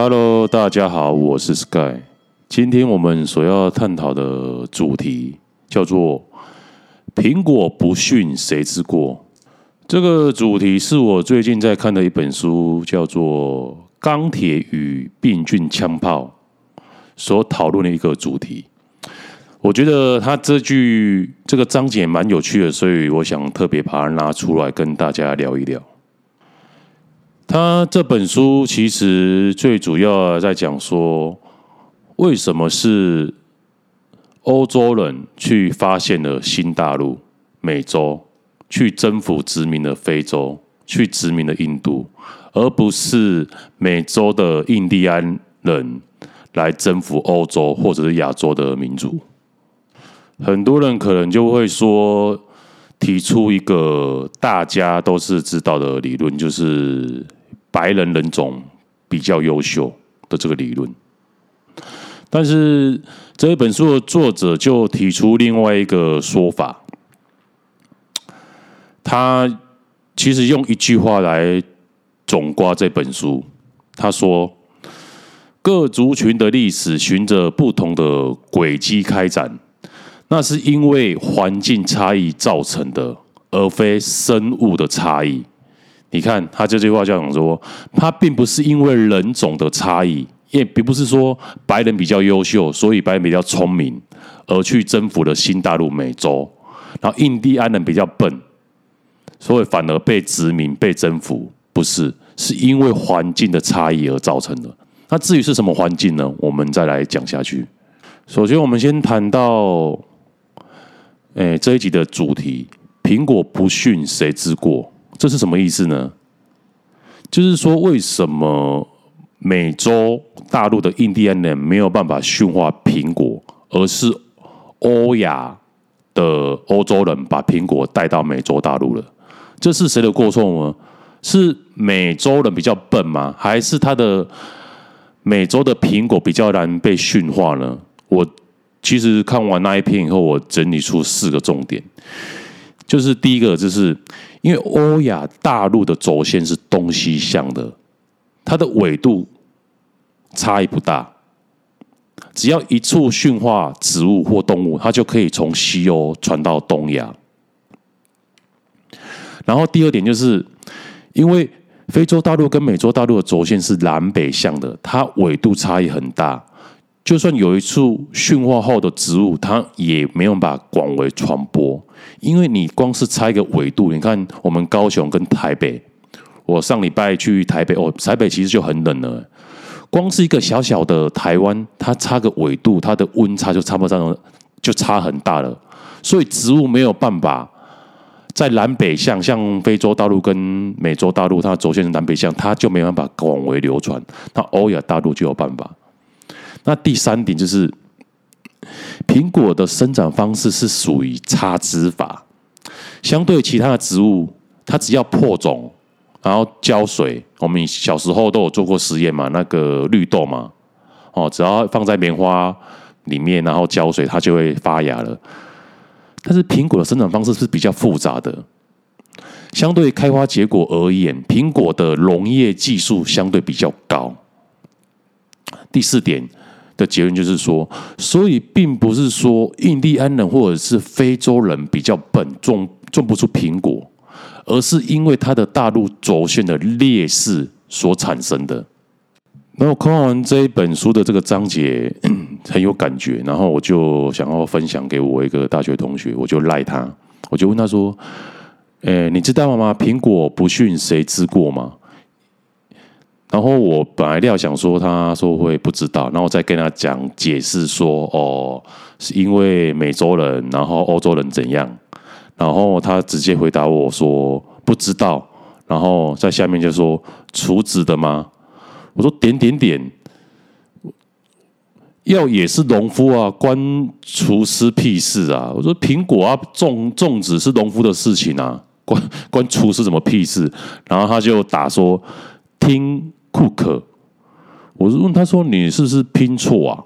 Hello，大家好，我是 Sky。今天我们所要探讨的主题叫做“苹果不逊谁之过”。这个主题是我最近在看的一本书，叫做《钢铁与病菌枪炮》所讨论的一个主题。我觉得他这句这个章节蛮有趣的，所以我想特别把它拿出来跟大家聊一聊。他这本书其实最主要在讲说，为什么是欧洲人去发现了新大陆美洲，去征服殖民了非洲，去殖民了印度，而不是美洲的印第安人来征服欧洲或者是亚洲的民族。很多人可能就会说，提出一个大家都是知道的理论，就是。白人人种比较优秀的这个理论，但是这一本书的作者就提出另外一个说法，他其实用一句话来总括这本书。他说：“各族群的历史循着不同的轨迹开展，那是因为环境差异造成的，而非生物的差异。”你看他这句话这样说，他并不是因为人种的差异，也并不是说白人比较优秀，所以白人比较聪明而去征服了新大陆美洲，然后印第安人比较笨，所以反而被殖民被征服，不是，是因为环境的差异而造成的。那至于是什么环境呢？我们再来讲下去。首先，我们先谈到，哎，这一集的主题：苹果不逊谁之过？这是什么意思呢？就是说，为什么美洲大陆的印第安人没有办法驯化苹果，而是欧亚的欧洲人把苹果带到美洲大陆了？这是谁的过错呢？是美洲人比较笨吗？还是他的美洲的苹果比较难被驯化呢？我其实看完那一篇以后，我整理出四个重点，就是第一个就是。因为欧亚大陆的轴线是东西向的，它的纬度差异不大，只要一处驯化植物或动物，它就可以从西欧传到东亚。然后第二点就是，因为非洲大陆跟美洲大陆的轴线是南北向的，它纬度差异很大。就算有一处驯化后的植物，它也没有办法广为传播，因为你光是差一个纬度，你看我们高雄跟台北，我上礼拜去台北，哦，台北其实就很冷了，光是一个小小的台湾，它差个纬度，它的温差就差不多，就差很大了，所以植物没有办法在南北向，像非洲大陆跟美洲大陆，它的轴线是南北向，它就没办法广为流传，那欧亚大陆就有办法。那第三点就是，苹果的生长方式是属于插枝法，相对其他的植物，它只要破种，然后浇水。我们小时候都有做过实验嘛，那个绿豆嘛，哦，只要放在棉花里面，然后浇水，它就会发芽了。但是苹果的生长方式是比较复杂的，相对开花结果而言，苹果的溶液技术相对比较高。第四点。的结论就是说，所以并不是说印第安人或者是非洲人比较笨，种种不出苹果，而是因为它的大陆轴线的劣势所产生的。那我看完这一本书的这个章节很有感觉，然后我就想要分享给我一个大学同学，我就赖他，我就问他说：“诶，你知道吗？苹果不逊谁之过吗？”然后我本来料想说，他说会不知道，然后再跟他讲解释说，哦，是因为美洲人，然后欧洲人怎样，然后他直接回答我说不知道，然后在下面就说厨子的吗？我说点点点，要也是农夫啊，关厨师屁事啊！我说苹果啊，种种植是农夫的事情啊，关关厨师什么屁事？然后他就打说听。库克，我是问他说：“你是不是拼错啊？”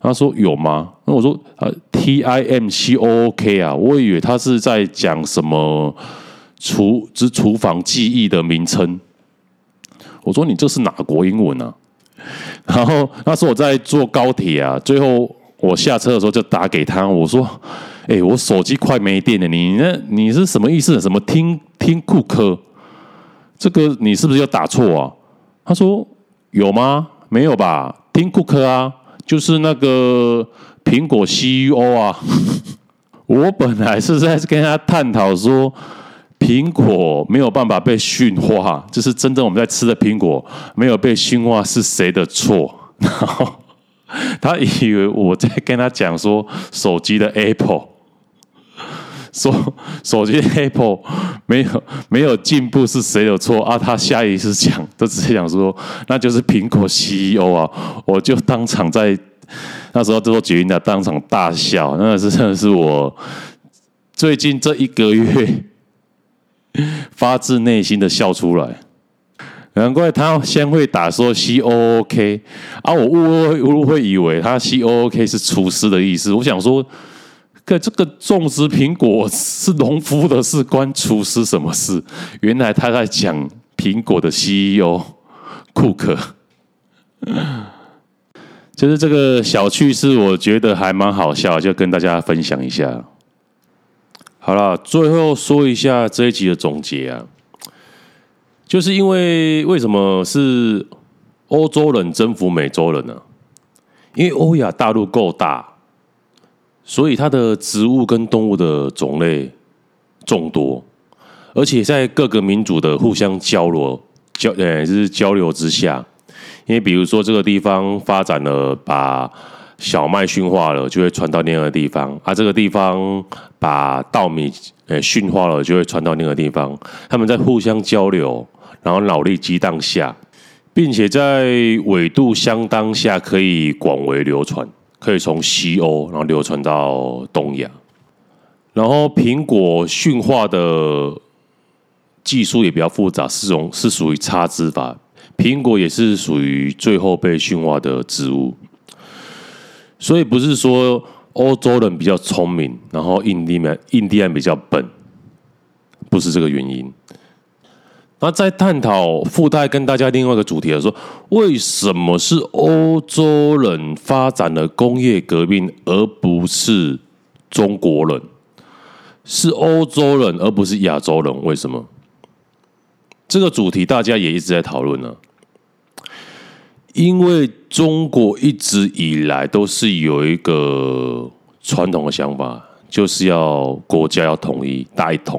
他说：“有吗？”那我说：“啊，T I M C O O K 啊，我以为他是在讲什么厨之厨房技艺的名称。”我说：“你这是哪国英文啊？”然后那时我在坐高铁啊，最后我下车的时候就打给他，我说：“哎，我手机快没电了，你那你是什么意思？什么听听库克？这个你是不是要打错啊？”他说：“有吗？没有吧？听库克啊，就是那个苹果 CEO 啊。”我本来是在跟他探讨说。苹果没有办法被驯化，就是真正我们在吃的苹果没有被驯化是谁的错？然后他以为我在跟他讲说手机的 Apple，说 手机 Apple 没有没有进步是谁的错啊？他下意识讲，都直接讲说那就是苹果 CEO 啊！我就当场在那时候就说捷运的当场大笑，那是真的是我最近这一个月。发自内心的笑出来，难怪他先会打说 C O O K 啊，我误误会以为他 C O O K 是厨师的意思。我想说，可这个种植苹果是农夫的事，关厨师什么事？原来他在讲苹果的 C E O 库克，就是这个小趣事，我觉得还蛮好笑，就跟大家分享一下。好了，最后说一下这一集的总结啊，就是因为为什么是欧洲人征服美洲人呢？因为欧亚大陆够大，所以它的植物跟动物的种类众多，而且在各个民族的互相交流交呃就是交流之下，因为比如说这个地方发展了把。小麦驯化了，就会传到另一个地方。啊，这个地方把稻米呃驯化了，就会传到另一个地方。他们在互相交流，然后脑力激荡下，并且在纬度相当下可以广为流传，可以从西欧然后流传到东亚。然后苹果驯化的技术也比较复杂，是种是属于插枝法。苹果也是属于最后被驯化的植物。所以不是说欧洲人比较聪明，然后印第安印第安比较笨，不是这个原因。那在探讨附带跟大家另外一个主题的时候，为什么是欧洲人发展了工业革命，而不是中国人？是欧洲人而不是亚洲人？为什么？这个主题大家也一直在讨论呢。因为中国一直以来都是有一个传统的想法，就是要国家要统一大一统。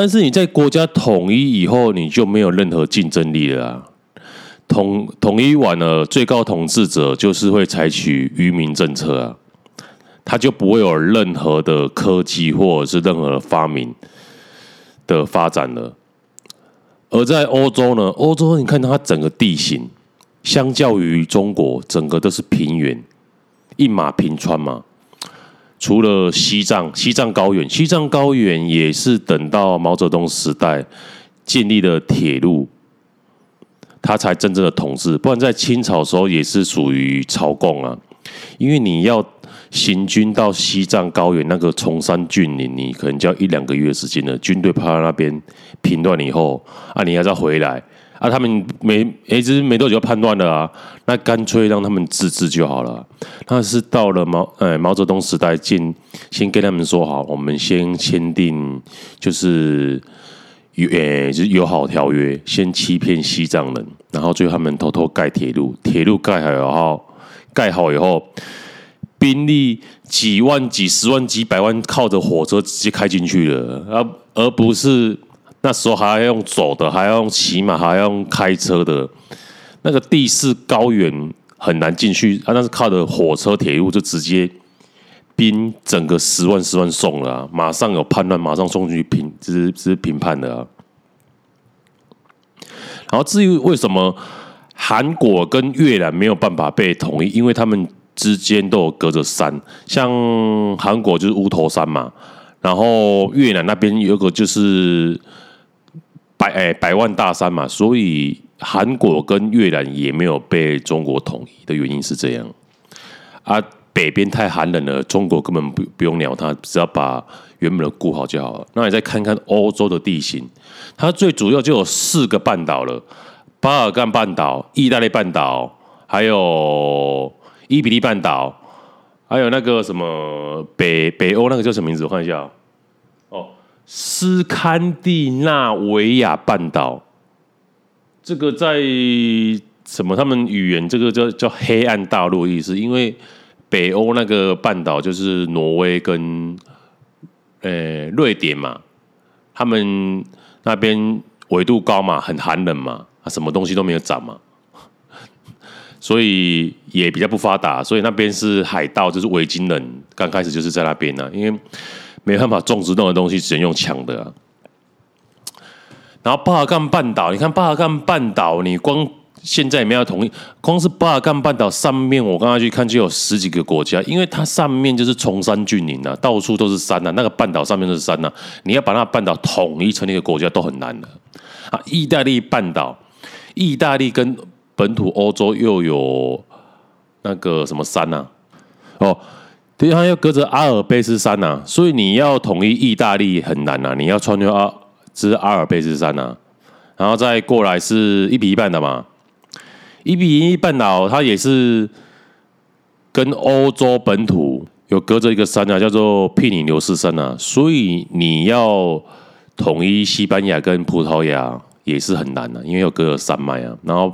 但是你在国家统一以后，你就没有任何竞争力了啊。统统一完了，最高统治者就是会采取愚民政策啊，他就不会有任何的科技或者是任何的发明的发展了。而在欧洲呢，欧洲你看它整个地形。相较于中国，整个都是平原，一马平川嘛。除了西藏，西藏高原，西藏高原也是等到毛泽东时代建立了铁路，他才真正的统治。不然在清朝时候也是属于朝贡啊。因为你要行军到西藏高原那个崇山峻岭，你可能就要一两个月时间了。军队派到那边平乱以后，啊，你还要回来。啊，他们没一直没多久就判断了啊，那干脆让他们自治就好了。那是到了毛呃毛泽东时代，进先跟他们说好，我们先签订就是友呃就是友好条约，先欺骗西藏人，然后最后他们偷偷盖铁路，铁路盖好以后，盖好以后，兵力几万、几十万、几百万，靠着火车直接开进去了，而而不是。那时候还要用走的，还要用骑马，还要用开车的。那个地势高原很难进去啊，那是靠的火车铁路就直接兵整个十万十万送了啊，马上有叛乱，马上送去平，这是这是平叛的。然后至于为什么韩国跟越南没有办法被统一，因为他们之间都有隔着山，像韩国就是乌头山嘛，然后越南那边有个就是。百哎，百万大山嘛，所以韩国跟越南也没有被中国统一的原因是这样啊。北边太寒冷了，中国根本不不用鸟它，只要把原本的顾好就好了。那你再看看欧洲的地形，它最主要就有四个半岛了：巴尔干半岛、意大利半岛、还有伊比利半岛，还有那个什么北北欧那个叫什么名字？我看一下，斯堪的纳维亚半岛，这个在什么？他们语言这个叫叫黑暗大陆意思，因为北欧那个半岛就是挪威跟呃瑞典嘛，他们那边纬度高嘛，很寒冷嘛，什么东西都没有长嘛。所以也比较不发达，所以那边是海盗，就是维京人刚开始就是在那边呢、因为没办法种植那种东西，只能用抢的、啊。然后巴尔干半岛，你看巴尔干半岛，你光现在没有统一，光是巴尔干半岛上面，我刚刚去看就有十几个国家，因为它上面就是崇山峻岭啊，到处都是山啊，那个半岛上面都是山啊，你要把那个半岛统一成一个国家都很难的啊。意大利半岛，意大利跟本土欧洲又有那个什么山呐、啊？哦，对，它要隔着阿尔卑斯山呐、啊，所以你要统一意大利很难呐、啊。你要穿越阿，之阿尔卑斯山呐、啊，然后再过来是一比一半的嘛。一比一半岛它也是跟欧洲本土有隔着一个山啊，叫做庇里牛斯山啊，所以你要统一西班牙跟葡萄牙也是很难的、啊，因为有隔着山脉啊，然后。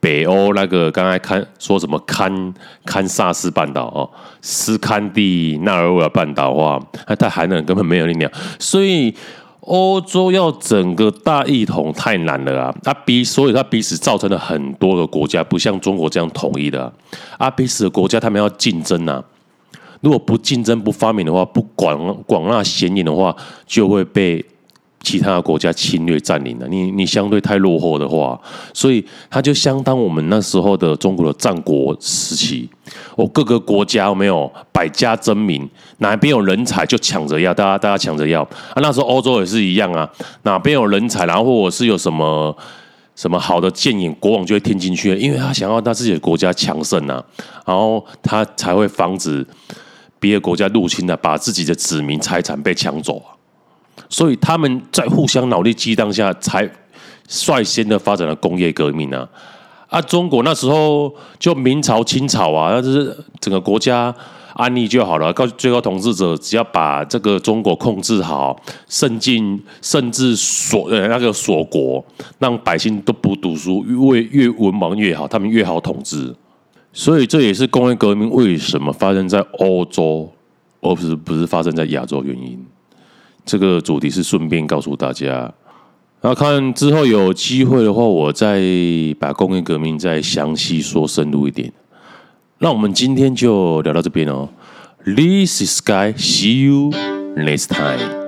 北欧那个刚才看说什么堪堪萨斯半岛哦，斯堪的纳维尔半岛的话，它太寒冷，根本没有力量。所以欧洲要整个大一统太难了啊！啊，彼所以它彼此造成了很多个国家，不像中国这样统一的啊。啊，彼此的国家他们要竞争呐，如果不竞争不发明的话，不广广纳贤言的话，就会被。其他的国家侵略占领了，你你相对太落后的话，所以它就相当我们那时候的中国的战国时期，我各个国家没有百家争鸣，哪边有人才就抢着要，大家大家抢着要啊。那时候欧洲也是一样啊，哪边有人才，然后或者是有什么什么好的建议，国王就会听进去，因为他想要他自己的国家强盛啊，然后他才会防止别的国家入侵啊，把自己的子民财产被抢走啊。所以他们在互相脑力激荡下，才率先的发展了工业革命啊！啊，中国那时候就明朝、清朝啊，那就是整个国家安逸就好了。高最高统治者只要把这个中国控制好，甚至甚至锁呃那个锁国，让百姓都不读书，越越文盲越好，他们越好统治。所以这也是工业革命为什么发生在欧洲，而不是不是发生在亚洲原因。这个主题是顺便告诉大家，那看之后有机会的话，我再把工业革命再详细说深入一点。那我们今天就聊到这边哦。This is Sky，see you next time。